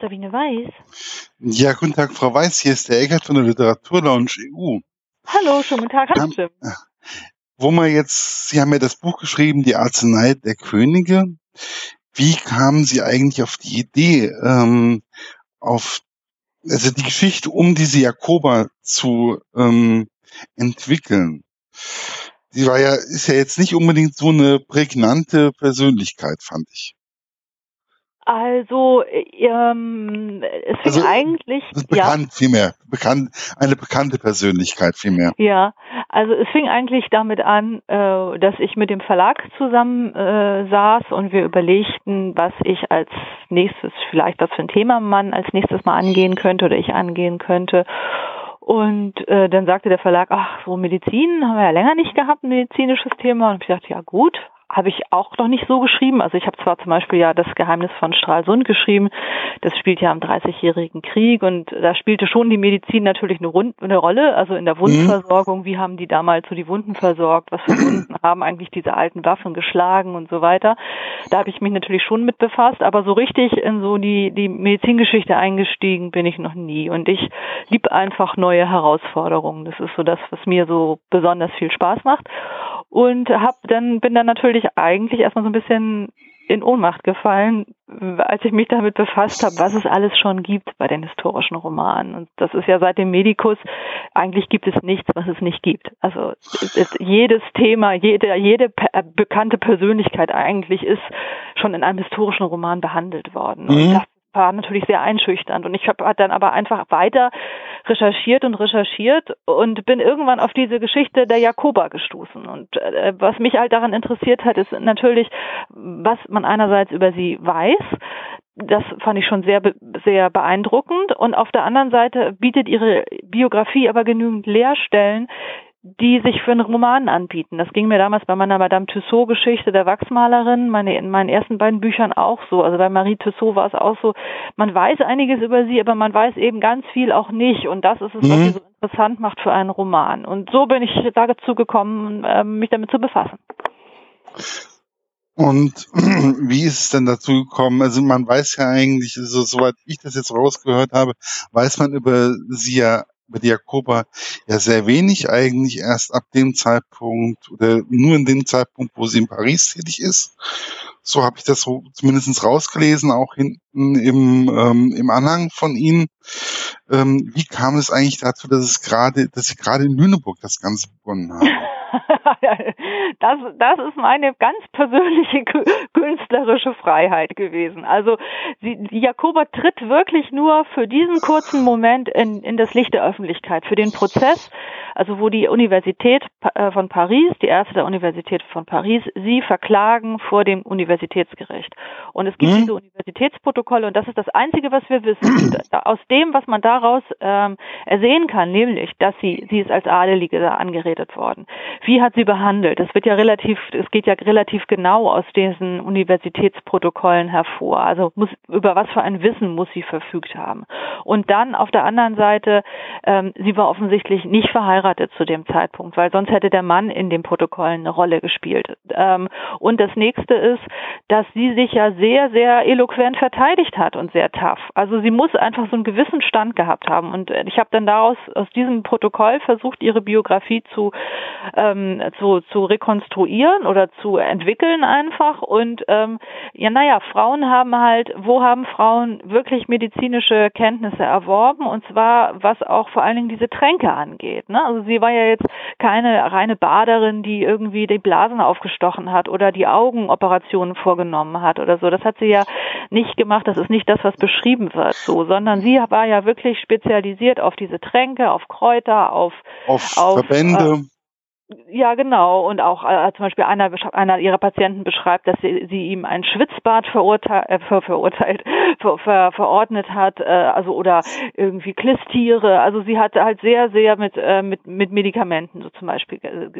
Sabine Weiß. Ja, guten Tag, Frau Weiß. Hier ist der Eckert von der Literaturlounge EU. Hallo, schönen guten Tag. Hallo, Jim. Wo man jetzt, Sie haben ja das Buch geschrieben, Die Arznei der Könige. Wie kamen Sie eigentlich auf die Idee, ähm, auf, also die Geschichte um diese Jakoba zu ähm, entwickeln? Sie war ja, ist ja jetzt nicht unbedingt so eine prägnante Persönlichkeit, fand ich. Also, ähm, es fing Also, eigentlich, Bekannt vielmehr, bekannt, eine bekannte Persönlichkeit vielmehr. ja, also es fing eigentlich damit an, äh, dass ich mit dem Verlag zusammen äh, saß und wir überlegten, was ich als nächstes, vielleicht was für ein Thema man als nächstes mal angehen könnte oder ich angehen könnte. Und äh, dann sagte der Verlag, ach, so Medizin haben wir ja länger nicht gehabt, ein medizinisches Thema. Und ich dachte, ja gut, habe ich auch noch nicht so geschrieben. Also ich habe zwar zum Beispiel ja das Geheimnis von Stralsund geschrieben, das spielt ja am 30-jährigen Krieg und da spielte schon die Medizin natürlich eine, Rund eine Rolle, also in der Wundversorgung, wie haben die damals so die Wunden versorgt, was für Wunden haben eigentlich diese alten Waffen geschlagen und so weiter. Da habe ich mich natürlich schon mit befasst, aber so richtig in so die, die Medizingeschichte eingestiegen bin ich noch nie und ich liebe einfach neue Herausforderungen. Das ist so das, was mir so besonders viel Spaß macht und hab dann bin dann natürlich eigentlich erstmal so ein bisschen in Ohnmacht gefallen, als ich mich damit befasst habe, was es alles schon gibt bei den historischen Romanen. Und das ist ja seit dem Medikus, eigentlich gibt es nichts, was es nicht gibt. Also es, es, jedes Thema, jede, jede pe bekannte Persönlichkeit eigentlich ist schon in einem historischen Roman behandelt worden. Mhm. Und das war natürlich sehr einschüchternd. Und ich habe dann aber einfach weiter recherchiert und recherchiert und bin irgendwann auf diese Geschichte der Jakoba gestoßen. Und äh, was mich halt daran interessiert hat, ist natürlich, was man einerseits über sie weiß. Das fand ich schon sehr, sehr beeindruckend. Und auf der anderen Seite bietet ihre Biografie aber genügend Leerstellen, die sich für einen Roman anbieten. Das ging mir damals bei meiner Madame Tussaud-Geschichte der Wachsmalerin, meine, in meinen ersten beiden Büchern auch so. Also bei Marie Tussaud war es auch so, man weiß einiges über sie, aber man weiß eben ganz viel auch nicht. Und das ist es, was Mhm. sie so interessant macht für einen Roman. Und so bin ich dazu gekommen, äh, mich damit zu befassen. Und wie ist es denn dazu gekommen? Also man weiß ja eigentlich, also, soweit ich das jetzt rausgehört habe, weiß man über sie ja, über die Jakoba ja sehr wenig eigentlich erst ab dem Zeitpunkt oder nur in dem Zeitpunkt, wo sie in Paris tätig ist. So habe ich das so zumindest rausgelesen, auch hinten im, ähm, im Anhang von Ihnen. Ähm, wie kam es eigentlich dazu, dass es gerade, dass Sie gerade in Lüneburg das Ganze begonnen haben? das, das ist meine ganz persönliche künstlerische Freiheit gewesen. Also sie, Jakoba tritt wirklich nur für diesen kurzen Moment in, in das Licht der Öffentlichkeit, für den Prozess, also wo die Universität äh, von Paris, die Ärzte der Universität von Paris, sie verklagen vor dem Universitätsgericht. Und es gibt Hm? diese Universitätsprotokolle und das ist das Einzige, was wir wissen. Da- aus dem, was man daraus ähm, ersehen kann, nämlich, dass sie, sie ist als Adelige da angeredet worden. Wie hat sie behandelt? Das wird ja relativ, es geht ja relativ genau aus diesen Universitätsprotokollen hervor. Also muss, über was für ein Wissen muss sie verfügt haben? Und dann auf der anderen Seite, ähm, sie war offensichtlich nicht verheiratet zu dem Zeitpunkt, weil sonst hätte der Mann in den Protokollen eine Rolle gespielt. Ähm, und das nächste ist, dass sie sich ja sehr, sehr eloquent verteidigt hat und sehr tough. Also sie muss einfach so einen gewissen Stand gehabt haben. Und äh, ich habe dann daraus aus diesem Protokoll versucht, ihre Biografie zu ähm, zu, zu rekonstruieren oder zu entwickeln einfach. Und ähm, ja, naja, Frauen haben halt, wo haben Frauen wirklich medizinische Kenntnisse erworben? Und zwar, was auch vor allen Dingen diese Tränke angeht. Ne? Also sie war ja jetzt keine reine Baderin, die irgendwie die Blasen aufgestochen hat oder die Augenoperationen vorgenommen hat oder so. Das hat sie ja nicht gemacht. Das ist nicht das, was beschrieben wird, so, sondern sie war ja wirklich spezialisiert auf diese Tränke, auf Kräuter, auf Auf, Auf, Verbände. Ja, genau. Und auch äh, zum Beispiel einer, einer ihrer Patienten beschreibt, dass sie, sie ihm ein Schwitzbad verurteilt, äh, ver, verurteilt ver, ver, verordnet hat, äh, also oder irgendwie Klistiere. Also sie hat halt sehr, sehr mit, äh, mit, mit Medikamenten so zum Beispiel ge-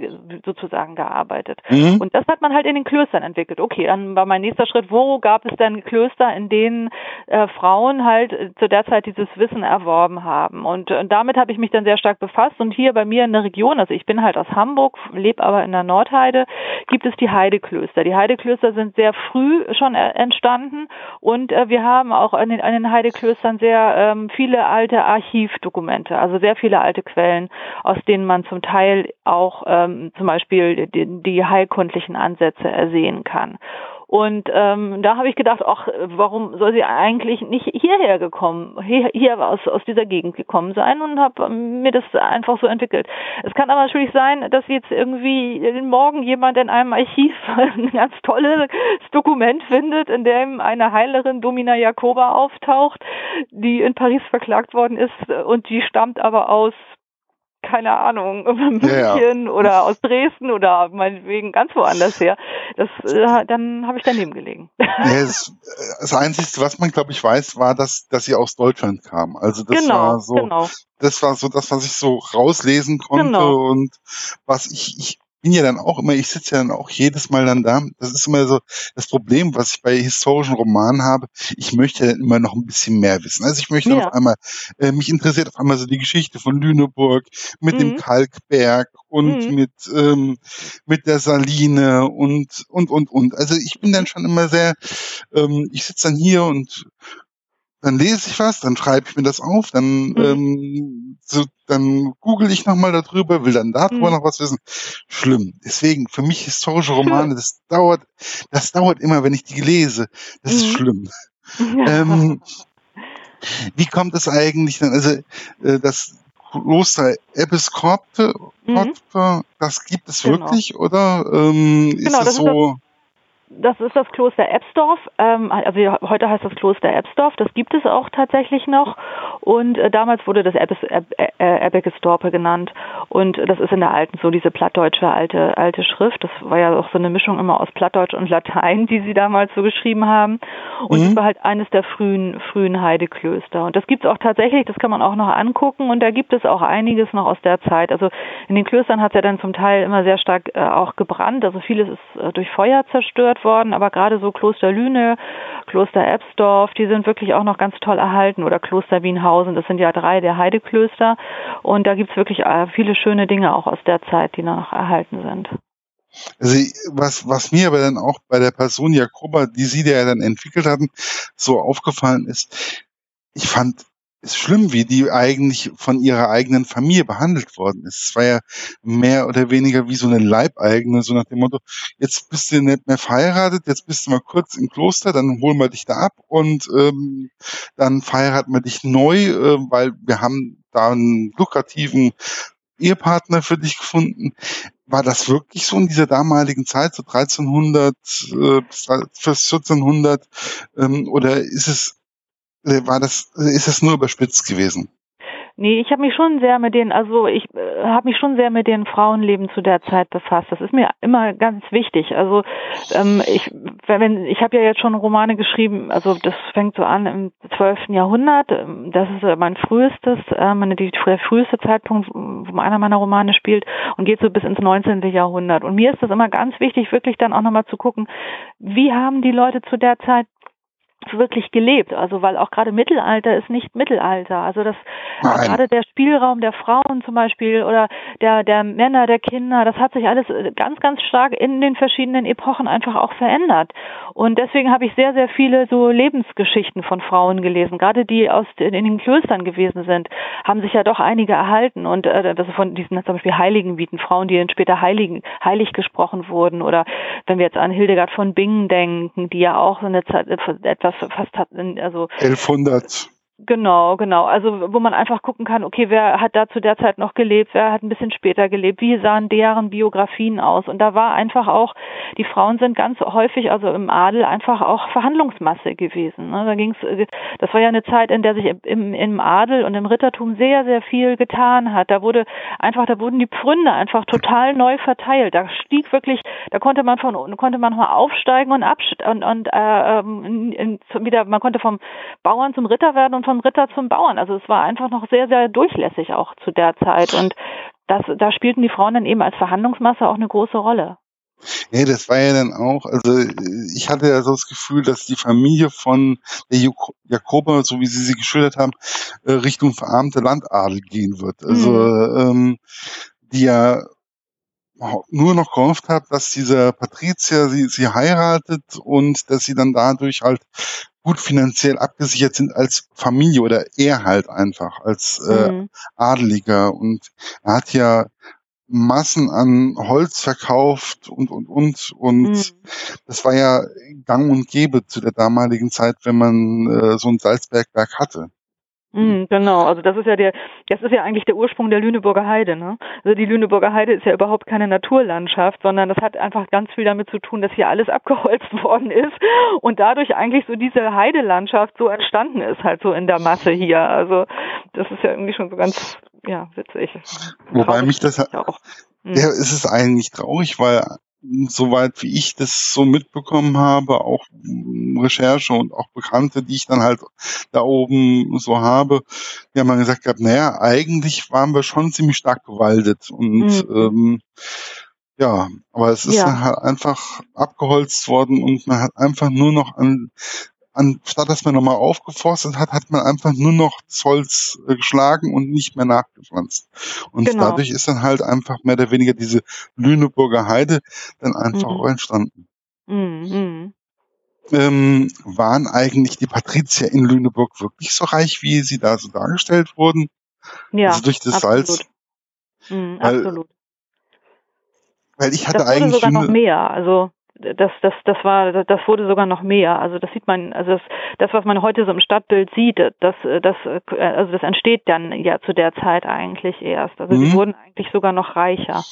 sozusagen gearbeitet. Mhm. Und das hat man halt in den Klöstern entwickelt. Okay, dann war mein nächster Schritt, wo gab es denn Klöster, in denen äh, Frauen halt äh, zu der Zeit dieses Wissen erworben haben? Und äh, damit habe ich mich dann sehr stark befasst. Und hier bei mir in der Region, also ich bin halt aus Hamburg, Hamburg, lebe aber in der Nordheide, gibt es die Heideklöster. Die Heideklöster sind sehr früh schon äh, entstanden und äh, wir haben auch an den, an den Heideklöstern sehr ähm, viele alte Archivdokumente, also sehr viele alte Quellen, aus denen man zum Teil auch ähm, zum Beispiel die, die heilkundlichen Ansätze ersehen kann. Und ähm, da habe ich gedacht, ach, warum soll sie eigentlich nicht hierher gekommen, hier, hier aus, aus dieser Gegend gekommen sein und habe mir das einfach so entwickelt. Es kann aber natürlich sein, dass jetzt irgendwie morgen jemand in einem Archiv ein ganz tolles Dokument findet, in dem eine Heilerin Domina Jacoba auftaucht, die in Paris verklagt worden ist und die stammt aber aus keine Ahnung, München ja, oder aus Dresden oder meinetwegen ganz woanders her. Das, äh, dann habe ich daneben gelegen. Ja, das, das Einzige, was man, glaube ich, weiß, war, dass, dass sie aus Deutschland kam. Also das genau, war so, genau. das war so das, was ich so rauslesen konnte genau. und was ich, ich bin ja dann auch immer, ich sitze ja dann auch jedes Mal dann da. Das ist immer so das Problem, was ich bei historischen Romanen habe. Ich möchte dann immer noch ein bisschen mehr wissen. Also ich möchte ja. auf einmal, äh, mich interessiert auf einmal so die Geschichte von Lüneburg mit mhm. dem Kalkberg und mhm. mit, ähm, mit der Saline und, und, und, und. Also ich bin dann schon immer sehr, ähm, ich sitze dann hier und dann lese ich was, dann schreibe ich mir das auf, dann, mhm. ähm, so, dann google ich nochmal darüber, will dann darüber mhm. noch was wissen. Schlimm. Deswegen, für mich historische Romane, das dauert, das dauert immer, wenn ich die lese. Das mhm. ist schlimm. Ja. Ähm, wie kommt es eigentlich dann, also äh, das Kloster Episkorpte, mhm. das gibt es genau. wirklich, oder ähm, genau, ist es so? Das ist das Kloster Ebsdorf. Ähm, also heute heißt das Kloster Ebsdorf. Das gibt es auch tatsächlich noch. Und äh, damals wurde das Ebbekesdorpe genannt. Und das ist in der alten, so diese plattdeutsche alte, alte Schrift. Das war ja auch so eine Mischung immer aus Plattdeutsch und Latein, die sie damals so geschrieben haben. Und es mhm. war halt eines der frühen, frühen Heideklöster. Und das gibt es auch tatsächlich. Das kann man auch noch angucken. Und da gibt es auch einiges noch aus der Zeit. Also in den Klöstern hat es ja dann zum Teil immer sehr stark äh, auch gebrannt. Also vieles ist äh, durch Feuer zerstört zerstört worden, aber gerade so Kloster Lüne, Kloster Ebsdorf, die sind wirklich auch noch ganz toll erhalten oder Kloster Wienhausen, das sind ja drei der Heideklöster und da gibt es wirklich äh, viele schöne Dinge auch aus der Zeit, die noch erhalten sind. Also was, was mir aber dann auch bei der Person Jakoba, die Sie ja dann entwickelt hatten, so aufgefallen ist, ich fand ist schlimm, wie die eigentlich von ihrer eigenen Familie behandelt worden ist. Es war ja mehr oder weniger wie so eine Leibeigene, so nach dem Motto, jetzt bist du nicht mehr verheiratet, jetzt bist du mal kurz im Kloster, dann holen wir dich da ab und ähm, dann verheiraten wir dich neu, äh, weil wir haben da einen lukrativen Ehepartner für dich gefunden. War das wirklich so in dieser damaligen Zeit, so 1300 äh, bis 1400, ähm, oder ist es war das, ist das nur überspitzt gewesen? Nee, ich habe mich schon sehr mit den, also ich äh, habe mich schon sehr mit den Frauenleben zu der Zeit befasst. Das ist mir immer ganz wichtig. Also ähm, ich, wenn ich habe ja jetzt schon Romane geschrieben. Also das fängt so an im 12. Jahrhundert. Ähm, das ist äh, mein frühestes, äh, meine die früheste Zeitpunkt, wo einer meiner Romane spielt und geht so bis ins 19. Jahrhundert. Und mir ist das immer ganz wichtig, wirklich dann auch nochmal zu gucken, wie haben die Leute zu der Zeit wirklich gelebt. Also weil auch gerade Mittelalter ist nicht Mittelalter. Also das gerade der Spielraum der Frauen zum Beispiel oder der der Männer, der Kinder, das hat sich alles ganz ganz stark in den verschiedenen Epochen einfach auch verändert. Und deswegen habe ich sehr sehr viele so Lebensgeschichten von Frauen gelesen. Gerade die aus in, den Klöstern gewesen sind, haben sich ja doch einige erhalten. Und äh, das von diesen zum Beispiel Heiligen bieten Frauen, die dann später Heiligen heilig gesprochen wurden. Oder wenn wir jetzt an Hildegard von Bingen denken, die ja auch so eine Zeit, etwas fast hat, also 1100. Genau, genau. Also wo man einfach gucken kann, okay, wer hat da zu der Zeit noch gelebt, wer hat ein bisschen später gelebt, wie sahen deren Biografien aus. Und da war einfach auch, die Frauen sind ganz häufig, also im Adel, einfach auch Verhandlungsmasse gewesen. Ne? Da ging's, das war ja eine Zeit, in der sich im, im Adel und im Rittertum sehr, sehr viel getan hat. Da wurde einfach, da wurden die Pfründe einfach total neu verteilt. Da stieg wirklich, da konnte man von konnte man mal aufsteigen und absteigen und, und äh, ähm, in, wieder, man konnte vom Bauern zum Ritter werden und vom Ritter zum Bauern. Also es war einfach noch sehr, sehr durchlässig auch zu der Zeit. Und das, da spielten die Frauen dann eben als Verhandlungsmasse auch eine große Rolle. Ja, das war ja dann auch, also ich hatte ja so das Gefühl, dass die Familie von der Jakoba, so wie Sie sie geschildert haben, äh, Richtung verarmte Landadel gehen wird. Also mhm. ähm, die ja nur noch gehofft habe, dass dieser Patrizier sie, sie heiratet und dass sie dann dadurch halt gut finanziell abgesichert sind als Familie oder er halt einfach als äh, mhm. Adeliger. Und er hat ja Massen an Holz verkauft und und und und mhm. das war ja gang und gäbe zu der damaligen Zeit, wenn man äh, so ein Salzbergwerk hatte. Mhm, genau, also das ist ja der, das ist ja eigentlich der Ursprung der Lüneburger Heide. Ne? Also die Lüneburger Heide ist ja überhaupt keine Naturlandschaft, sondern das hat einfach ganz viel damit zu tun, dass hier alles abgeholzt worden ist und dadurch eigentlich so diese Heidelandschaft so entstanden ist, halt so in der Masse hier. Also das ist ja irgendwie schon so ganz, ja, witzig. Wobei traurig mich das auch. Mhm. Ja, es ist eigentlich traurig, weil soweit wie ich das so mitbekommen habe, auch Recherche und auch Bekannte, die ich dann halt da oben so habe, die haben dann gesagt gehabt, naja, eigentlich waren wir schon ziemlich stark gewaldet und mhm. ähm, ja, aber es ist ja. halt einfach abgeholzt worden und man hat einfach nur noch an anstatt dass man nochmal aufgeforstet hat, hat man einfach nur noch Zolls äh, geschlagen und nicht mehr nachgepflanzt. Und genau. dadurch ist dann halt einfach mehr oder weniger diese Lüneburger Heide dann einfach mhm. auch entstanden. Mhm. Ähm, waren eigentlich die Patrizier in Lüneburg wirklich so reich, wie sie da so dargestellt wurden? Ja, also durch das absolut. Salz. Mhm, weil, absolut. Weil ich hatte das eigentlich sogar noch mehr. Also das, das, das war, das wurde sogar noch mehr. Also das sieht man, also das, das, was man heute so im Stadtbild sieht, das, das, also das entsteht dann ja zu der Zeit eigentlich erst. Also mhm. die wurden eigentlich sogar noch reicher.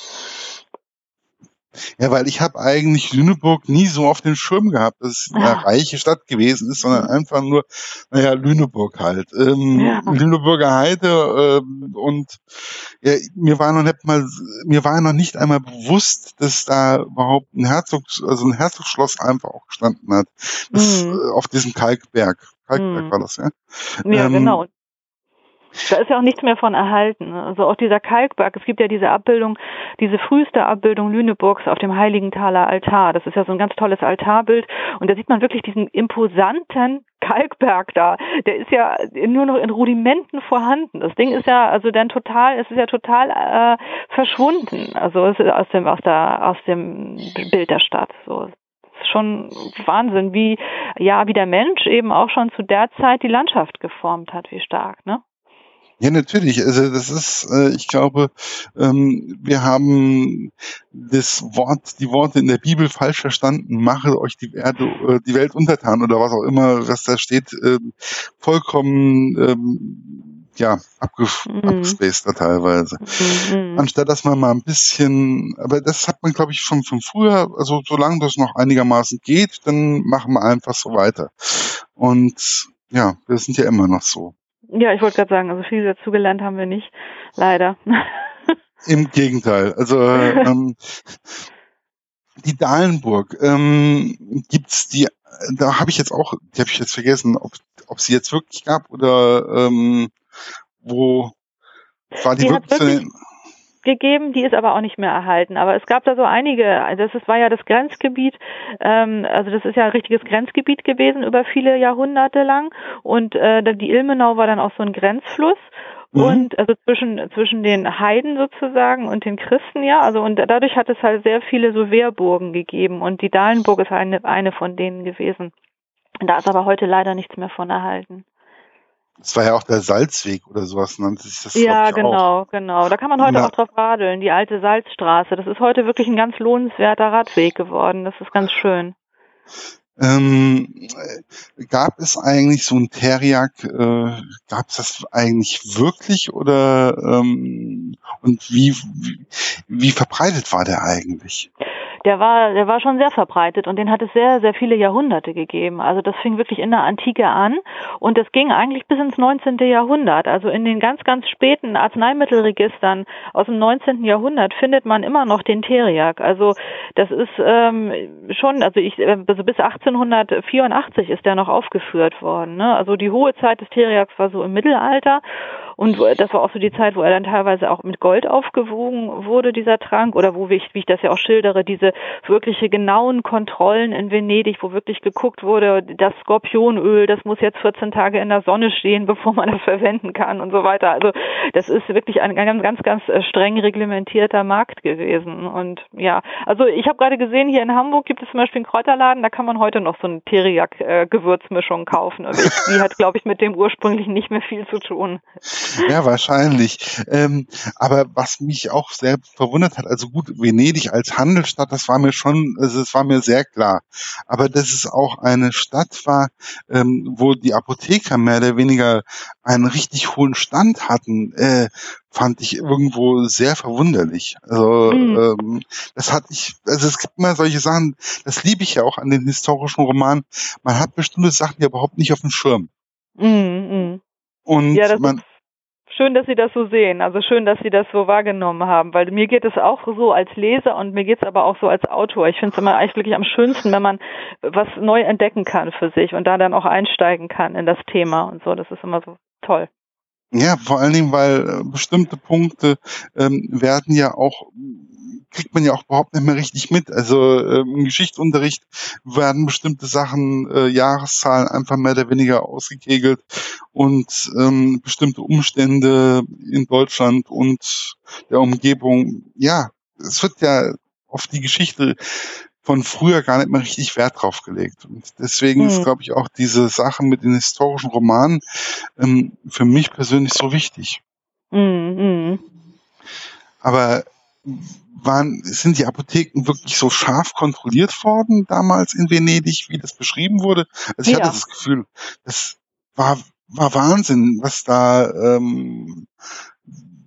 Ja, weil ich habe eigentlich Lüneburg nie so auf den Schirm gehabt, dass es eine ja. reiche Stadt gewesen ist, sondern mhm. einfach nur, naja, Lüneburg halt. Ähm, ja. Lüneburger Heide ähm, und ja, mir war noch nicht mal, mir war noch nicht einmal bewusst, dass da überhaupt ein Herzog, also ein Herzogsschloss einfach auch gestanden hat. Das, mhm. äh, auf diesem Kalkberg. Kalkberg mhm. war das, ja? Ja, ähm, genau. Da ist ja auch nichts mehr von erhalten. Also auch dieser Kalkberg, es gibt ja diese Abbildung, diese früheste Abbildung Lüneburgs auf dem Heiligenthaler Altar. Das ist ja so ein ganz tolles Altarbild und da sieht man wirklich diesen imposanten Kalkberg da. Der ist ja nur noch in Rudimenten vorhanden. Das Ding ist ja also dann total, es ist ja total äh, verschwunden. Also aus dem aus der aus dem Bild der Stadt. So schon Wahnsinn, wie ja, wie der Mensch eben auch schon zu der Zeit die Landschaft geformt hat, wie stark, ne? Ja, natürlich. Also das ist, äh, ich glaube, ähm, wir haben das Wort, die Worte in der Bibel falsch verstanden. Mache euch die Erde, äh, die Welt untertan oder was auch immer, was da steht, äh, vollkommen ähm, ja abgef mhm. abgespaced da teilweise. Mhm. Anstatt dass man mal ein bisschen, aber das hat man glaube ich schon von früher, also solange das noch einigermaßen geht, dann machen wir einfach so weiter. Und ja, wir sind ja immer noch so. Ja, ich wollte gerade sagen, also viel dazugelernt haben wir nicht, leider. Im Gegenteil. Also ähm, die Dahlenburg, ähm, gibt's die, da habe ich jetzt auch, die habe ich jetzt vergessen, ob, ob sie jetzt wirklich gab oder ähm, wo war die, die wirklich, wirklich gegeben, die ist aber auch nicht mehr erhalten. Aber es gab da so einige, also das war ja das Grenzgebiet, ähm, also das ist ja ein richtiges Grenzgebiet gewesen über viele Jahrhunderte lang. Und äh, die Ilmenau war dann auch so ein Grenzfluss. Mhm. und also zwischen zwischen den Heiden sozusagen und den Christen ja. Also und dadurch hat es halt sehr viele so Wehrburgen gegeben. Und die Dahlenburg ist eine eine von denen gewesen. Da ist aber heute leider nichts mehr von erhalten das war ja auch der Salzweg oder sowas nannte sich das. Ja, genau, auch. genau. Da kann man heute ja. auch drauf radeln. Die alte Salzstraße. Das ist heute wirklich ein ganz lohnenswerter Radweg geworden. Das ist ganz schön. Ähm, gab es eigentlich so ein Teriak, äh, gab es das eigentlich wirklich oder ähm, und wie, wie, wie verbreitet war der eigentlich? Der war, der war schon sehr verbreitet und den hat es sehr, sehr viele Jahrhunderte gegeben. Also das fing wirklich in der Antike an und das ging eigentlich bis ins 19. Jahrhundert. Also in den ganz, ganz späten Arzneimittelregistern aus dem 19. Jahrhundert findet man immer noch den Teriak. Also das ist ähm, schon, also ich, also bis 1884 ist der noch aufgeführt worden. Ne? Also die hohe Zeit des Teriaks war so im Mittelalter Und das war auch so die Zeit, wo er dann teilweise auch mit Gold aufgewogen wurde, dieser Trank, oder wo, ich, wie ich das ja auch schildere, diese wirkliche genauen Kontrollen in Venedig, wo wirklich geguckt wurde, das Skorpionöl, das muss jetzt 14 Tage in der Sonne stehen, bevor man das verwenden kann und so weiter. Also das ist wirklich ein ganz, ganz, ganz äh, streng reglementierter Markt gewesen. Und ja, also ich habe gerade gesehen, hier in Hamburg gibt es zum Beispiel einen Kräuterladen, da kann man heute noch so eine Teriak-Gewürzmischung kaufen. Aber ich, die hat, glaube ich, mit dem ursprünglichen nicht mehr viel zu tun. Ja, wahrscheinlich. Ähm, aber was mich auch sehr verwundert hat, also gut, Venedig als Handelsstadt, das war mir schon, also es war mir sehr klar. Aber dass es auch eine Stadt war, ähm, wo die Apotheker mehr oder weniger einen richtig hohen Stand hatten, äh, fand ich irgendwo sehr verwunderlich. Also mhm. ähm, das hatte ich, also es gibt immer solche Sachen, das liebe ich ja auch an den historischen Romanen. Man hat bestimmte Sachen ja überhaupt nicht auf dem Schirm. Mhm. mhm. Und ja, man schön, dass Sie das so sehen. Also schön, dass Sie das so wahrgenommen haben, weil mir geht es auch so als Leser und mir geht es aber auch so als Autor. Ich finde es immer eigentlich wirklich am schönsten, wenn man was neu entdecken kann für sich und da dann auch einsteigen kann in das Thema und so. Das ist immer so toll. Ja, vor allen Dingen, weil äh, bestimmte Punkte ähm, werden ja auch kriegt man ja auch überhaupt nicht mehr richtig mit. Also äh, im Geschichtsunterricht werden bestimmte Sachen, äh, Jahreszahlen einfach mehr oder weniger ausgekegelt und ähm, bestimmte Umstände in Deutschland und der Umgebung, ja, es wird ja auf die Geschichte von früher gar nicht mehr richtig Wert drauf gelegt. Und deswegen mhm. ist, glaube ich, auch diese Sache mit den historischen Romanen ähm, für mich persönlich so wichtig. Mhm. Aber waren, sind die Apotheken wirklich so scharf kontrolliert worden damals in Venedig, wie das beschrieben wurde? Also ich ja. hatte das Gefühl, das war, war Wahnsinn, was da ähm,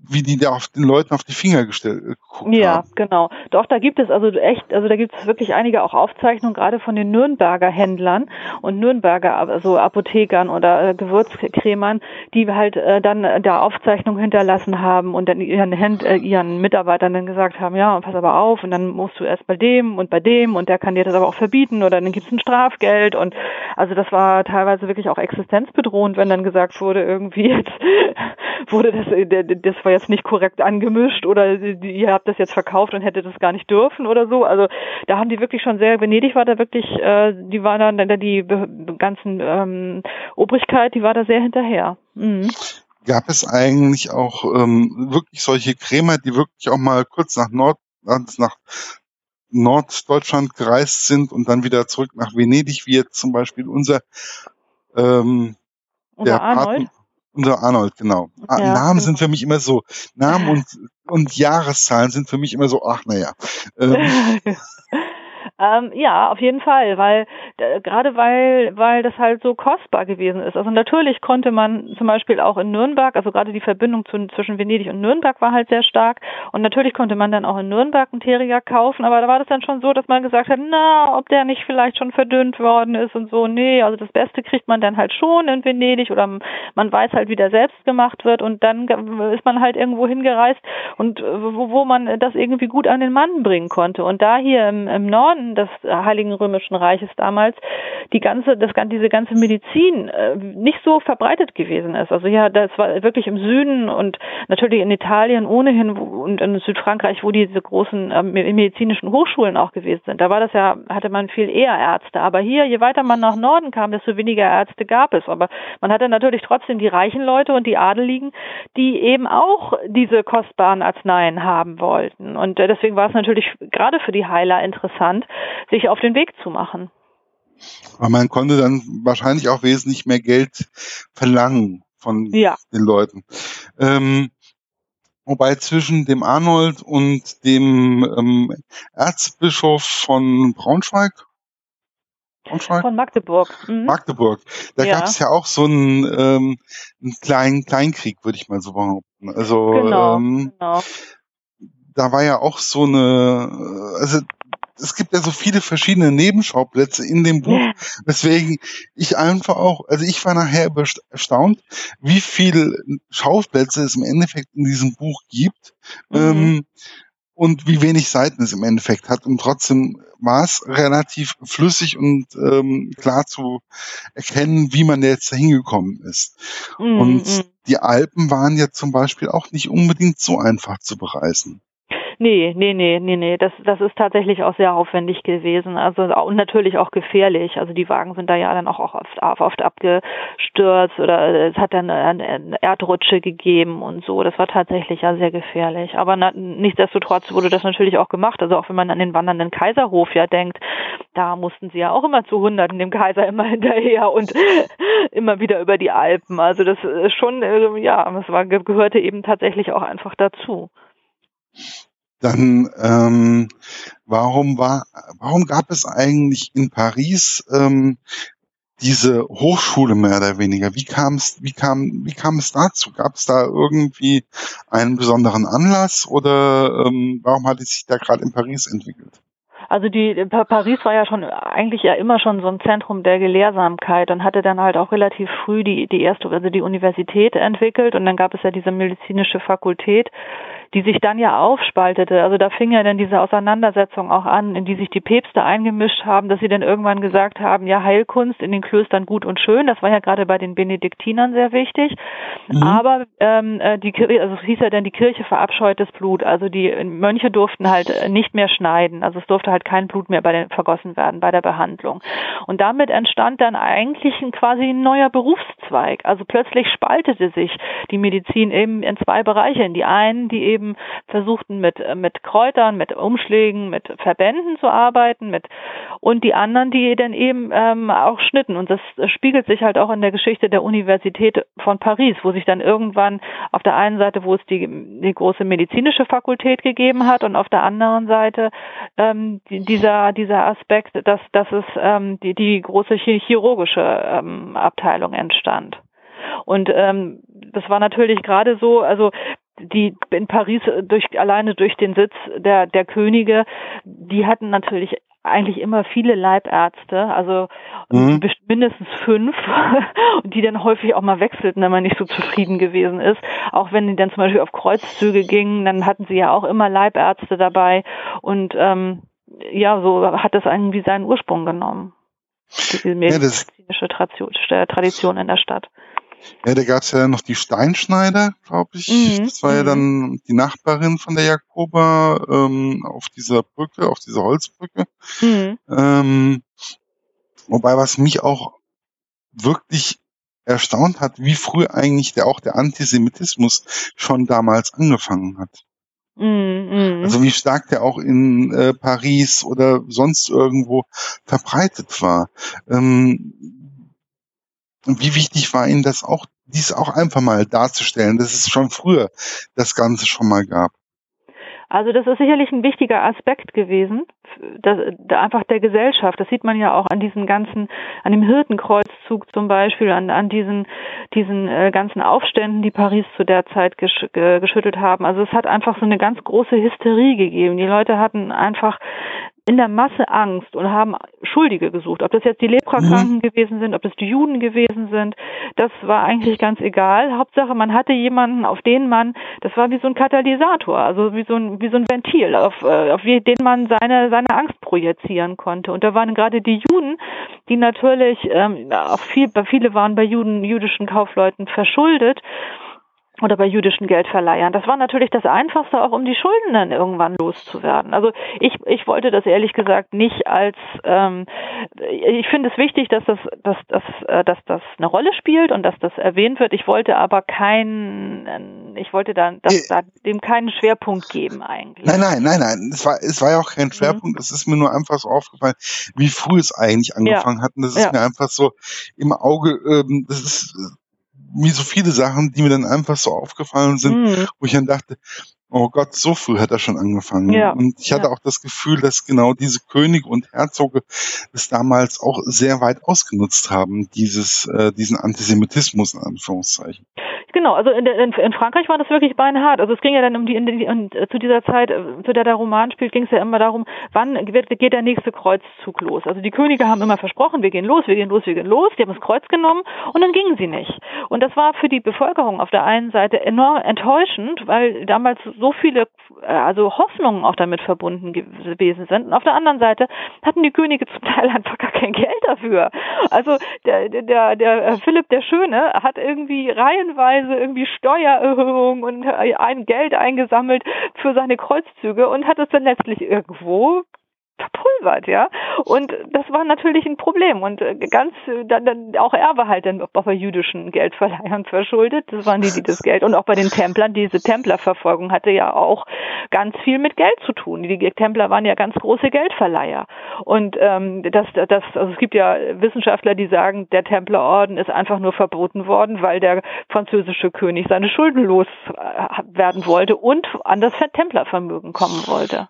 wie die da auf den Leuten auf die Finger gestellt äh, Ja, haben. genau. Doch, da gibt es also echt, also da gibt es wirklich einige auch Aufzeichnungen, gerade von den Nürnberger Händlern und Nürnberger, also Apothekern oder äh, Gewürzkrämern, die halt äh, dann da Aufzeichnungen hinterlassen haben und dann ihren, Händ, äh, ihren Mitarbeitern dann gesagt haben, ja, pass aber auf und dann musst du erst bei dem und bei dem und der kann dir das aber auch verbieten oder dann gibt es ein Strafgeld und also das war teilweise wirklich auch existenzbedrohend, wenn dann gesagt wurde, irgendwie jetzt wurde das, das war jetzt nicht korrekt angemischt oder ihr habt das jetzt verkauft und hättet das gar nicht dürfen oder so. Also da haben die wirklich schon sehr, Venedig war da wirklich, äh, die war dann, die ganzen ähm, Obrigkeit, die war da sehr hinterher. Mhm. Gab es eigentlich auch ähm, wirklich solche Krämer, die wirklich auch mal kurz nach Nord, nach Norddeutschland gereist sind und dann wieder zurück nach Venedig, wie jetzt zum Beispiel unser ähm, der Arnold? Unser Arnold, genau. Ah, ja, Namen genau. sind für mich immer so, Namen und, und Jahreszahlen sind für mich immer so, ach naja. Ähm, Ähm, ja, auf jeden Fall, weil gerade weil weil das halt so kostbar gewesen ist. Also natürlich konnte man zum Beispiel auch in Nürnberg, also gerade die Verbindung zu, zwischen Venedig und Nürnberg war halt sehr stark und natürlich konnte man dann auch in Nürnberg einen Terrier kaufen, aber da war das dann schon so, dass man gesagt hat, na, ob der nicht vielleicht schon verdünnt worden ist und so. Nee, also das Beste kriegt man dann halt schon in Venedig oder man weiß halt, wie der selbst gemacht wird und dann ist man halt irgendwo hingereist und äh, wo, wo man das irgendwie gut an den Mann bringen konnte. Und da hier im, im Norden des Heiligen Römischen Reiches damals die ganze, das, diese ganze Medizin äh, nicht so verbreitet gewesen ist. Also ja, das war wirklich im Süden und natürlich in Italien ohnehin und in Südfrankreich, wo diese großen äh, medizinischen Hochschulen auch gewesen sind. Da war das ja, hatte man viel eher Ärzte. Aber hier, je weiter man nach Norden kam, desto weniger Ärzte gab es. Aber man hatte natürlich trotzdem die reichen Leute und die Adeligen, die eben auch diese kostbaren Arzneien haben wollten. Und äh, deswegen war es natürlich gerade für die Heiler interessant, sich auf den Weg zu machen. Aber man konnte dann wahrscheinlich auch wesentlich mehr Geld verlangen von ja. den Leuten. Ähm, wobei zwischen dem Arnold und dem ähm, Erzbischof von Braunschweig Braunschweig? Von Magdeburg. Mhm. Magdeburg. Da ja. gab es ja auch so einen, ähm, einen kleinen Kleinkrieg, würde ich mal so behaupten. Also genau, ähm, genau. da war ja auch so eine, also es gibt ja so viele verschiedene Nebenschauplätze in dem Buch, ja. weswegen ich einfach auch, also ich war nachher erstaunt, wie viele Schauplätze es im Endeffekt in diesem Buch gibt. Mhm. Ähm, und wie wenig Seiten es im Endeffekt hat. Und trotzdem war es relativ flüssig und ähm, klar zu erkennen, wie man jetzt da hingekommen ist. Mm, und mm. die Alpen waren ja zum Beispiel auch nicht unbedingt so einfach zu bereisen. Nee, nee, nee, nee, nee. Das, das ist tatsächlich auch sehr aufwendig gewesen. Also und natürlich auch gefährlich. Also die Wagen sind da ja dann auch, oft, oft abgestürzt oder es hat dann eine Erdrutsche gegeben und so. Das war tatsächlich ja sehr gefährlich. Aber na, nichtsdestotrotz wurde das natürlich auch gemacht. Also auch wenn man an den wandernden Kaiserhof ja denkt, da mussten sie ja auch immer zu Hunderten dem Kaiser immer hinterher und immer wieder über die Alpen. Also das ist schon, äh, ja, das war, gehörte eben tatsächlich auch einfach dazu dann ähm, warum war, warum gab es eigentlich in Paris ähm, diese Hochschule mehr oder weniger? Wie kam es, wie kam, wie kam es dazu? Gab es da irgendwie einen besonderen Anlass oder ähm, warum hat es sich da gerade in Paris entwickelt? Also die Paris war ja schon eigentlich ja immer schon so ein Zentrum der Gelehrsamkeit und hatte dann halt auch relativ früh die die erste also die Universität entwickelt und dann gab es ja diese medizinische Fakultät die sich dann ja aufspaltete. Also da fing ja dann diese Auseinandersetzung auch an, in die sich die Päpste eingemischt haben, dass sie dann irgendwann gesagt haben, ja, Heilkunst in den Klöstern gut und schön. Das war ja gerade bei den Benediktinern sehr wichtig. Mhm. Aber ähm, äh, die also es hieß ja dann, die Kirche verabscheutes Blut. Also die Mönche durften halt nicht mehr schneiden. Also es durfte halt kein Blut mehr bei den vergossen werden bei der Behandlung. Und damit entstand dann eigentlich ein, quasi ein neuer Berufszweig. Also plötzlich spaltete sich die Medizin eben in zwei Bereiche. In die einen, die eben eben versuchten mit, äh, mit Kräutern, mit Umschlägen, mit Verbänden zu arbeiten, mit und die anderen, die dann eben ähm, auch schnitten. Und das spiegelt sich halt auch in der Geschichte der Universität von Paris, wo sich dann irgendwann auf der einen Seite, wo es die, die große medizinische Fakultät gegeben hat und auf der anderen Seite ähm, die, dieser, dieser Aspekt, dass, dass es ähm, die, die große chirurgische ähm, Abteilung entstand. Und ähm, das war natürlich gerade so, also die in Paris durch alleine durch den Sitz der der Könige, die hatten natürlich eigentlich immer viele Leibärzte, also mhm. mindestens fünf, die dann häufig auch mal wechselten, wenn man nicht so zufrieden gewesen ist. Auch wenn die dann zum Beispiel auf Kreuzzüge gingen, dann hatten sie ja auch immer Leibärzte dabei und ähm, ja, so hat das irgendwie seinen Ursprung genommen. Diese medizinische Tradition in der Stadt. Ja, da gab's ja noch die Steinschneider, glaube ich. Mhm. Das war ja mhm. dann die Nachbarin von der Jakoba ähm, auf dieser Brücke, auf dieser Holzbrücke. Mhm. Ähm, wobei, was mich auch wirklich erstaunt hat, wie früh eigentlich der auch der Antisemitismus schon damals angefangen hat. Mhm. Also wie stark der auch in äh, Paris oder sonst irgendwo verbreitet war. Ähm, und wie wichtig war Ihnen das auch, dies auch einfach mal darzustellen, dass es schon früher das Ganze schon mal gab? Also das ist sicherlich ein wichtiger Aspekt gewesen, das, einfach der Gesellschaft. Das sieht man ja auch an diesen ganzen, an dem Hirtenkreuzzug zum Beispiel, an, an diesen, diesen äh, ganzen Aufständen, die Paris zu der Zeit gesch geschüttelt haben. Also es hat einfach so eine ganz große Hysterie gegeben. Die Leute hatten einfach in der Masse Angst und haben Schuldige gesucht. Ob das jetzt die Leprakranken mhm. gewesen sind, ob das die Juden gewesen sind, das war eigentlich ganz egal. Hauptsache, man hatte jemanden, auf den man, das war wie so ein Katalysator, also wie so ein, wie so ein Ventil, auf, äh, auf den man seine, seine Angst projizieren konnte. Und da waren gerade die Juden, die natürlich, ähm, auch viel, viele waren bei Juden, jüdischen Kaufleuten verschuldet oder bei jüdischen Geldverleihern. Das war natürlich das Einfachste, auch um die Schulden dann irgendwann loszuwerden. Also ich, ich wollte das ehrlich gesagt nicht als ähm, ich finde es wichtig, dass das, dass, dass, äh, dass das eine Rolle spielt und dass das erwähnt wird. Ich wollte aber keinen, ich wollte dann dass, da, dem keinen Schwerpunkt geben eigentlich. Nein, nein, nein, nein. Es war, es war ja auch kein mhm. Schwerpunkt. Mhm. Es ist mir nur einfach so aufgefallen, wie früh es eigentlich angefangen ja. hat. Und das ist ja. mir einfach so im Auge, ähm, das ist wie so viele Sachen, die mir dann einfach so aufgefallen sind, mhm. wo ich dann dachte, oh Gott, so früh hat er schon angefangen. Ja. Und ich hatte ja. auch das Gefühl, dass genau diese Könige und Herzoge es damals auch sehr weit ausgenutzt haben, dieses, äh, diesen Antisemitismus in Anführungszeichen. Genau, also in, in, in Frankreich war das wirklich beinhart. Also es ging ja dann um die, in und äh, zu dieser Zeit, äh, zu der der Roman spielt, ging es ja immer darum, wann wird, geht der nächste Kreuzzug los. Also die Könige haben immer versprochen, wir gehen los, wir gehen los, wir gehen los. Die haben das Kreuz genommen und dann gingen sie nicht. Und das war für die Bevölkerung auf der einen Seite enorm enttäuschend, weil damals so viele äh, also Hoffnungen auch damit verbunden gewesen sind. Und auf der anderen Seite hatten die Könige zum Teil einfach gar kein Geld dafür. Also der, der, der Philipp der Schöne hat irgendwie reihenweise irgendwie Steuererhöhungen und ein Geld eingesammelt für seine Kreuzzüge und hat es dann letztlich irgendwo verpulvert, ja. Und das war natürlich ein Problem. Und äh, ganz, äh, dann, dann auch er war halt dann bei jüdischen Geldverleihern verschuldet. Das waren die, die das Geld. Und auch bei den Templern, diese Templerverfolgung hatte ja auch ganz viel mit Geld zu tun. Die Templer waren ja ganz große Geldverleiher. Und ähm, das, das, also es gibt ja Wissenschaftler, die sagen, der Templerorden ist einfach nur verboten worden, weil der französische König seine Schulden loswerden wollte und an das Templervermögen kommen wollte.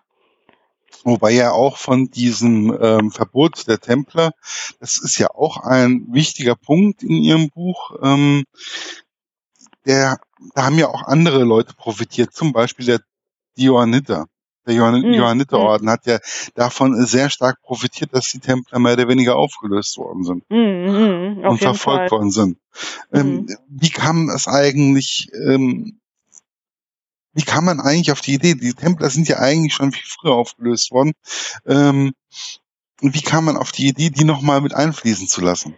Wobei ja auch von diesem ähm, Verbot der Templer, das ist ja auch ein wichtiger Punkt in Ihrem Buch, ähm, der, da haben ja auch andere Leute profitiert, zum Beispiel der Johanniter. Der Johann mhm. Johanniterorden hat ja davon sehr stark profitiert, dass die Templer mehr oder weniger aufgelöst worden sind mhm, mhm und verfolgt Fall. worden sind. Ähm, mhm. wie kam es eigentlich ähm, wie kam man eigentlich auf die Idee? Die Templer sind ja eigentlich schon viel früher aufgelöst worden. Ähm, wie kam man auf die Idee, die nochmal mit einfließen zu lassen?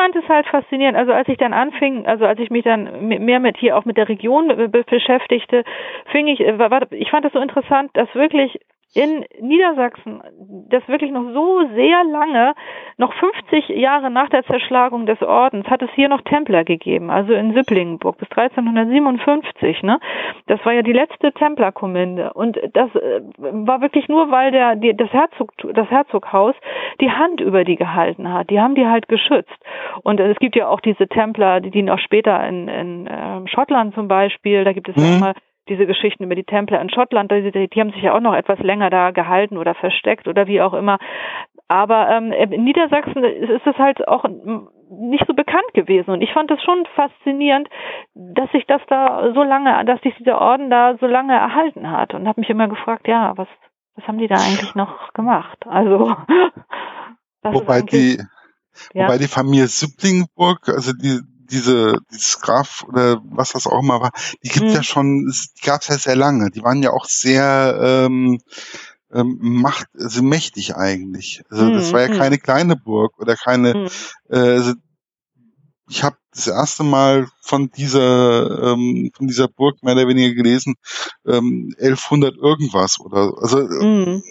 Ich fand es halt faszinierend. Also als ich dann anfing, also als ich mich dann mehr mit hier auch mit der Region beschäftigte, fing ich, äh, war, ich fand es so interessant, dass wirklich in Niedersachsen, das wirklich noch so sehr lange, noch 50 Jahre nach der Zerschlagung des Ordens, hat es hier noch Templer gegeben, also in Sipplingenburg bis 1357, ne? Das war ja die letzte Templerkommende und das äh, war wirklich nur, weil der die, das Herzog das Herzoghaus die Hand über die gehalten hat. Die haben die halt geschützt. Und es gibt ja auch diese Templer, die dienen auch später in, in äh, Schottland zum Beispiel, da gibt es mhm. ja mal diese Geschichten über die Templer in Schottland, die, die, haben sich ja auch noch etwas länger da gehalten oder versteckt oder wie auch immer. Aber ähm, in Niedersachsen ist es halt auch nicht so bekannt gewesen. Und ich fand es schon faszinierend, dass sich das da so lange, dass sich dieser Orden da so lange erhalten hat. Und habe mich immer gefragt, ja, was, was haben die da eigentlich noch gemacht? Also wobei die, ja. wobei die Familie Süpplingenburg, also die diese, dieses Graf oder was das auch immer war, die gibt mhm. ja schon, die gab es ja sehr lange. Die waren ja auch sehr ähm, ähm, macht, also mächtig eigentlich. Also mhm. das war ja mhm. keine kleine Burg oder keine. Mhm. Äh, also ich habe das erste Mal von dieser ähm, von dieser Burg mehr oder weniger gelesen, ähm, 1100 irgendwas oder also. Mhm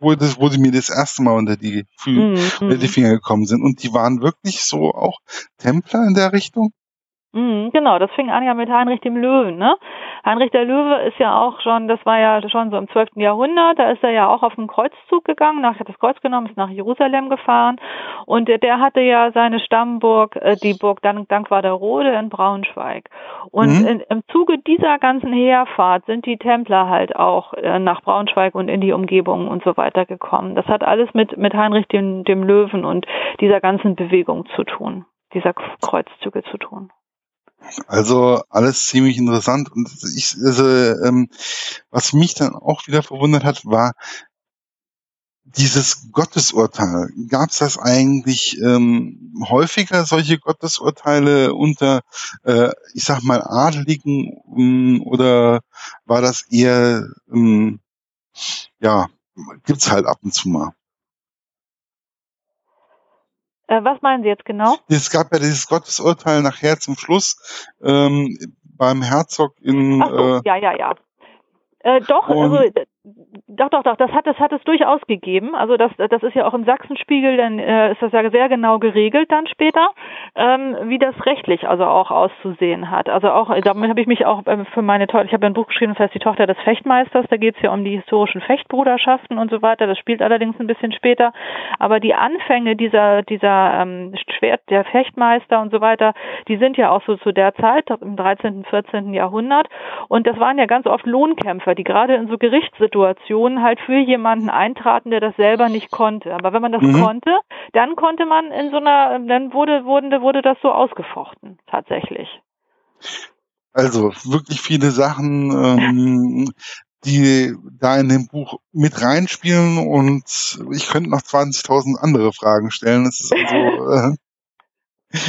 wo, das, wo sie mir das erste Mal unter die, mhm. unter die Finger gekommen sind. Und die waren wirklich so auch Templer in der Richtung? Mhm, genau, das fing an ja mit Heinrich dem Löwen, ne? Heinrich der Löwe ist ja auch schon, das war ja schon so im 12. Jahrhundert, da ist er ja auch auf einen Kreuzzug gegangen, nach, hat das Kreuz genommen, ist nach Jerusalem gefahren und der, der hatte ja seine Stammburg, äh, die Burg Dank, Dankwaderrode in Braunschweig. Und mhm. in, im Zuge dieser ganzen Heerfahrt sind die Templer halt auch äh, nach Braunschweig und in die Umgebung und so weiter gekommen. Das hat alles mit, mit Heinrich dem, dem Löwen und dieser ganzen Bewegung zu tun, dieser Kreuzzüge zu tun. Also alles ziemlich interessant und ich, also, ähm, was mich dann auch wieder verwundert hat, war dieses Gottesurteil. Gab es das eigentlich ähm, häufiger solche Gottesurteile unter, äh, ich sag mal Adeligen ähm, oder war das eher, ähm, ja, gibt's halt ab und zu mal? Äh, was meinen Sie jetzt genau? Es gab ja dieses Gottesurteil nachher zum Schluss ähm, beim Herzog in. Ach so, äh, ja, ja, ja. Äh, doch, also doch, doch, doch, das hat, das hat es durchaus gegeben. Also das, das ist ja auch im Sachsenspiegel, dann äh, ist das ja sehr genau geregelt dann später, ähm, wie das rechtlich also auch auszusehen hat. Also auch, damit habe ich mich auch ähm, für meine Tochter, ich habe ein Buch geschrieben, das heißt die Tochter des Fechtmeisters, da geht es ja um die historischen Fechtbruderschaften und so weiter. Das spielt allerdings ein bisschen später. Aber die Anfänge dieser, dieser ähm, Schwert, der Fechtmeister und so weiter, die sind ja auch so zu der Zeit, im 13., 14. Jahrhundert. Und das waren ja ganz oft Lohnkämpfer, die gerade in so Gerichtssituationen Situationen halt für jemanden eintraten, der das selber nicht konnte. Aber wenn man das mhm. konnte, dann konnte man in so einer, dann wurde, wurde, wurde das so ausgefochten, tatsächlich. Also wirklich viele Sachen, ähm, die da in dem Buch mit reinspielen und ich könnte noch 20.000 andere Fragen stellen. Es ist also, äh,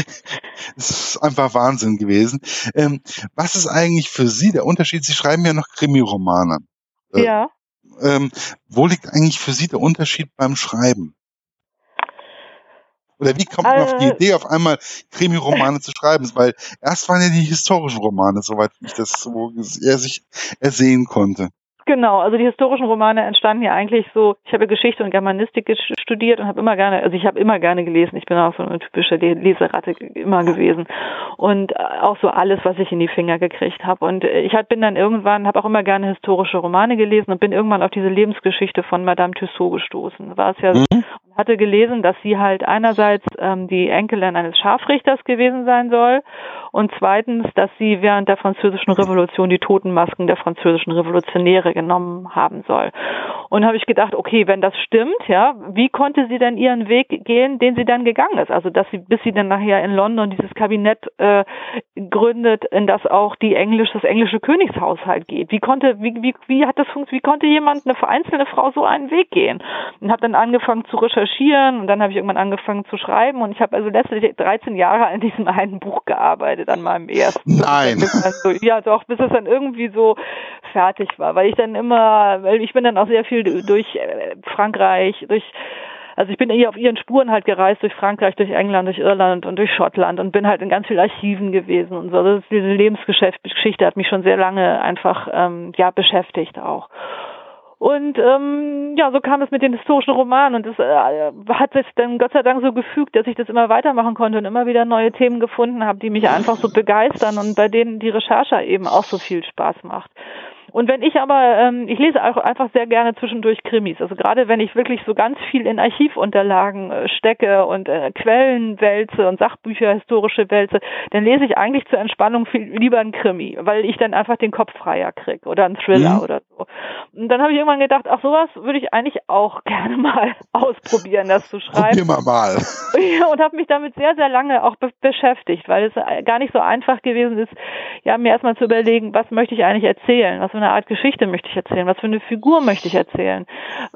Es ist einfach Wahnsinn gewesen. Ähm, was ist eigentlich für Sie der Unterschied? Sie schreiben ja noch Krimi-Romane. Äh, ja. Ähm, wo liegt eigentlich für Sie der Unterschied beim Schreiben? Oder wie kommt man auf die äh. Idee, auf einmal Krimi-Romane zu schreiben? Weil erst waren ja die historischen Romane, soweit ich das so er sich ersehen konnte. Genau, also die historischen Romane entstanden ja eigentlich so, ich habe Geschichte und Germanistik studiert und habe immer gerne, also ich habe immer gerne gelesen, ich bin auch so eine typische Leseratte immer gewesen. Und äh, auch so alles, was ich in die Finger gekriegt habe. Und ich bin dann irgendwann, habe auch immer gerne historische Romane gelesen und bin irgendwann auf diese Lebensgeschichte von Madame Tussaud gestoßen. War es ja mhm hatte gelesen, dass sie halt einerseits ähm, die Enkelin eines Scharfrichters gewesen sein soll und zweitens, dass sie während der Französischen Revolution die Totenmasken der französischen Revolutionäre genommen haben soll. Und habe ich gedacht, okay, wenn das stimmt, ja, wie konnte sie denn ihren Weg gehen, den sie dann gegangen ist? Also, dass sie, bis sie dann nachher in London dieses Kabinett äh, gründet, in das auch die englische, das englische Königshaus halt geht. Wie konnte, wie, wie, wie hat das funktioniert? Wie konnte jemand, eine vereinzelte Frau so einen Weg gehen? Und habe dann angefangen zu recherchieren und dann habe ich irgendwann angefangen zu schreiben und ich habe also letztlich 13 Jahre an diesem einen Buch gearbeitet, an meinem ersten. Nein. So, ja, doch, bis es dann irgendwie so fertig war, weil ich dann immer, weil ich bin dann auch sehr viel durch äh, Frankreich, durch also ich bin hier auf ihren Spuren halt gereist durch Frankreich, durch England, durch Irland und durch Schottland und bin halt in ganz vielen Archiven gewesen und so. Das ist diese Lebensgeschichte hat mich schon sehr lange einfach ähm, ja beschäftigt auch. Und ähm, ja, so kam es mit den historischen Romanen und es äh, hat sich dann Gott sei Dank so gefügt, dass ich das immer weitermachen konnte und immer wieder neue Themen gefunden habe, die mich einfach so begeistern und bei denen die Recherche eben auch so viel Spaß macht. Und wenn ich aber, ähm, ich lese auch einfach sehr gerne zwischendurch Krimis. Also gerade wenn ich wirklich so ganz viel in Archivunterlagen äh, stecke und äh, Quellen wälze und Sachbücher historische wälze, dann lese ich eigentlich zur Entspannung viel lieber ein Krimi, weil ich dann einfach den Kopf freier kriege oder ein Thriller mhm. oder so. Und dann habe ich irgendwann gedacht, ach sowas würde ich eigentlich auch gerne mal ausprobieren, das zu schreiben. Probier mal mal. und habe mich damit sehr, sehr lange auch be beschäftigt, weil es äh, gar nicht so einfach gewesen ist, ja, mir erstmal zu überlegen, was möchte ich eigentlich erzählen, was eine Art Geschichte möchte ich erzählen? Was für eine Figur möchte ich erzählen?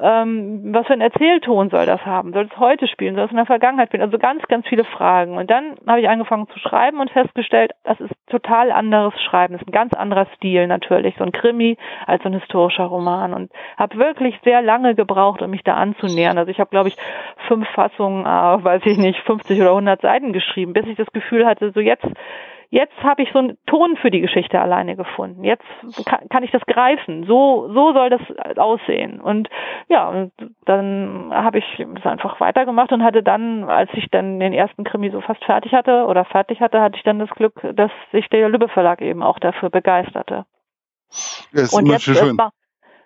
Ähm, was für ein Erzählton soll das haben? Soll es heute spielen? Soll es in der Vergangenheit spielen? Also ganz, ganz viele Fragen. Und dann habe ich angefangen zu schreiben und festgestellt, das ist total anderes Schreiben. Das ist ein ganz anderer Stil natürlich, so ein Krimi als so ein historischer Roman. Und habe wirklich sehr lange gebraucht, um mich da anzunähern. Also ich habe, glaube ich, fünf Fassungen, äh, weiß ich nicht, 50 oder 100 Seiten geschrieben, bis ich das Gefühl hatte, so jetzt jetzt habe ich so einen Ton für die Geschichte alleine gefunden. Jetzt kann, kann ich das greifen. So, so soll das aussehen. Und ja, und dann habe ich das einfach weitergemacht und hatte dann, als ich dann den ersten Krimi so fast fertig hatte oder fertig hatte, hatte ich dann das Glück, dass sich der Lübbe Verlag eben auch dafür begeisterte. Ja, und jetzt schön.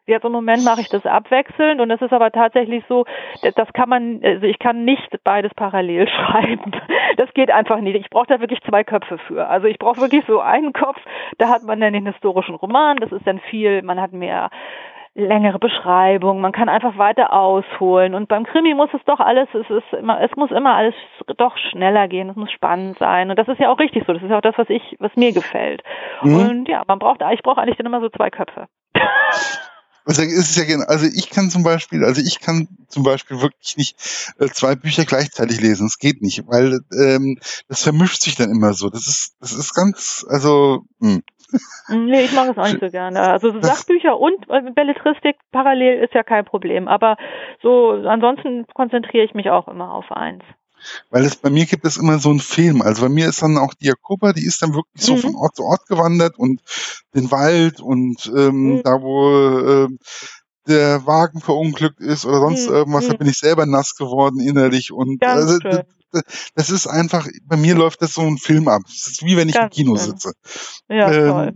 Jetzt im Moment mache ich das abwechselnd und es ist aber tatsächlich so, das kann man, also ich kann nicht beides parallel schreiben. Das geht einfach nicht. Ich brauche da wirklich zwei Köpfe für. Also ich brauche wirklich so einen Kopf, da hat man dann den historischen Roman, das ist dann viel, man hat mehr längere Beschreibung, man kann einfach weiter ausholen und beim Krimi muss es doch alles, es ist immer, es muss immer alles doch schneller gehen, es muss spannend sein und das ist ja auch richtig so, das ist ja auch das, was ich, was mir gefällt. Mhm. Und ja, man braucht, ich brauche eigentlich dann immer so zwei Köpfe. Also ist es ja genau, also ich kann zum Beispiel, also ich kann zum Beispiel wirklich nicht äh, zwei Bücher gleichzeitig lesen. Es geht nicht, weil ähm, das vermischt sich dann immer so. Das ist, das ist ganz, also. Mh. Hm. Nee, ich mache es auch nicht so gerne. Also so Sachbücher und äh, Belletristik parallel ist ja kein Problem. Aber so ansonsten konzentriere ich mich auch immer auf eins. Weil es bei mir gibt es immer so einen Film. Also bei mir ist dann auch die Jakoba, die ist dann wirklich so mhm. von Ort zu Ort gewandert und den Wald und ähm, mhm. da wo äh, der Wagen verunglückt ist oder sonst mhm. irgendwas, da mhm. bin ich selber nass geworden innerlich und also, das ist einfach, bei mir läuft das so ein Film ab. Es ist wie wenn ich Ganz im Kino schön. sitze. Ja, ähm, toll.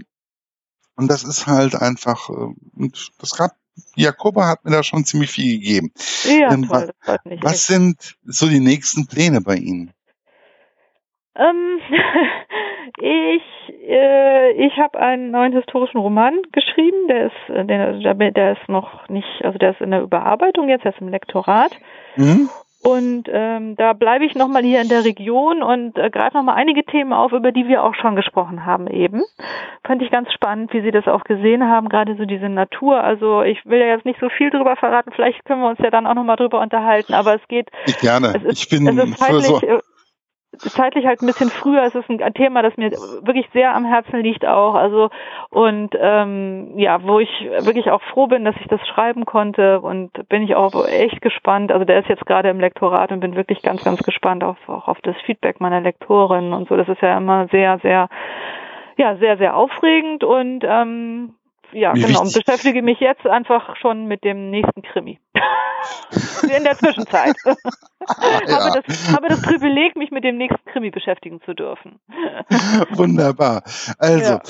Und das ist halt einfach, äh, und das gab Jakoba hat mir da schon ziemlich viel gegeben. Ja, ähm, toll, das freut mich. Was echt. sind so die nächsten Pläne bei Ihnen? Ähm, ich äh, ich habe einen neuen historischen Roman geschrieben, der ist äh, der, der ist noch nicht, also der ist in der Überarbeitung jetzt, der ist im Lektorat. Mhm. Und ähm, da bleibe ich nochmal hier in der Region und äh, greife nochmal einige Themen auf, über die wir auch schon gesprochen haben eben. Fand ich ganz spannend, wie Sie das auch gesehen haben, gerade so diese Natur. Also ich will ja jetzt nicht so viel drüber verraten, vielleicht können wir uns ja dann auch nochmal drüber unterhalten, aber es geht. Ich gerne. Es ist, ich bin es ist zeitlich, so zeitlich halt ein bisschen früher. Es ist ein Thema, das mir wirklich sehr am Herzen liegt auch. Also und ähm, ja, wo ich wirklich auch froh bin, dass ich das schreiben konnte und bin ich auch echt gespannt. Also der ist jetzt gerade im Lektorat und bin wirklich ganz, ganz gespannt auf, auch auf das Feedback meiner Lektorin und so. Das ist ja immer sehr, sehr, ja, sehr, sehr aufregend und ähm, ja, Wie genau. Und beschäftige mich jetzt einfach schon mit dem nächsten Krimi. In der Zwischenzeit. ja. habe, das, habe das Privileg, mich mit dem nächsten Krimi beschäftigen zu dürfen. Wunderbar. Also, ja.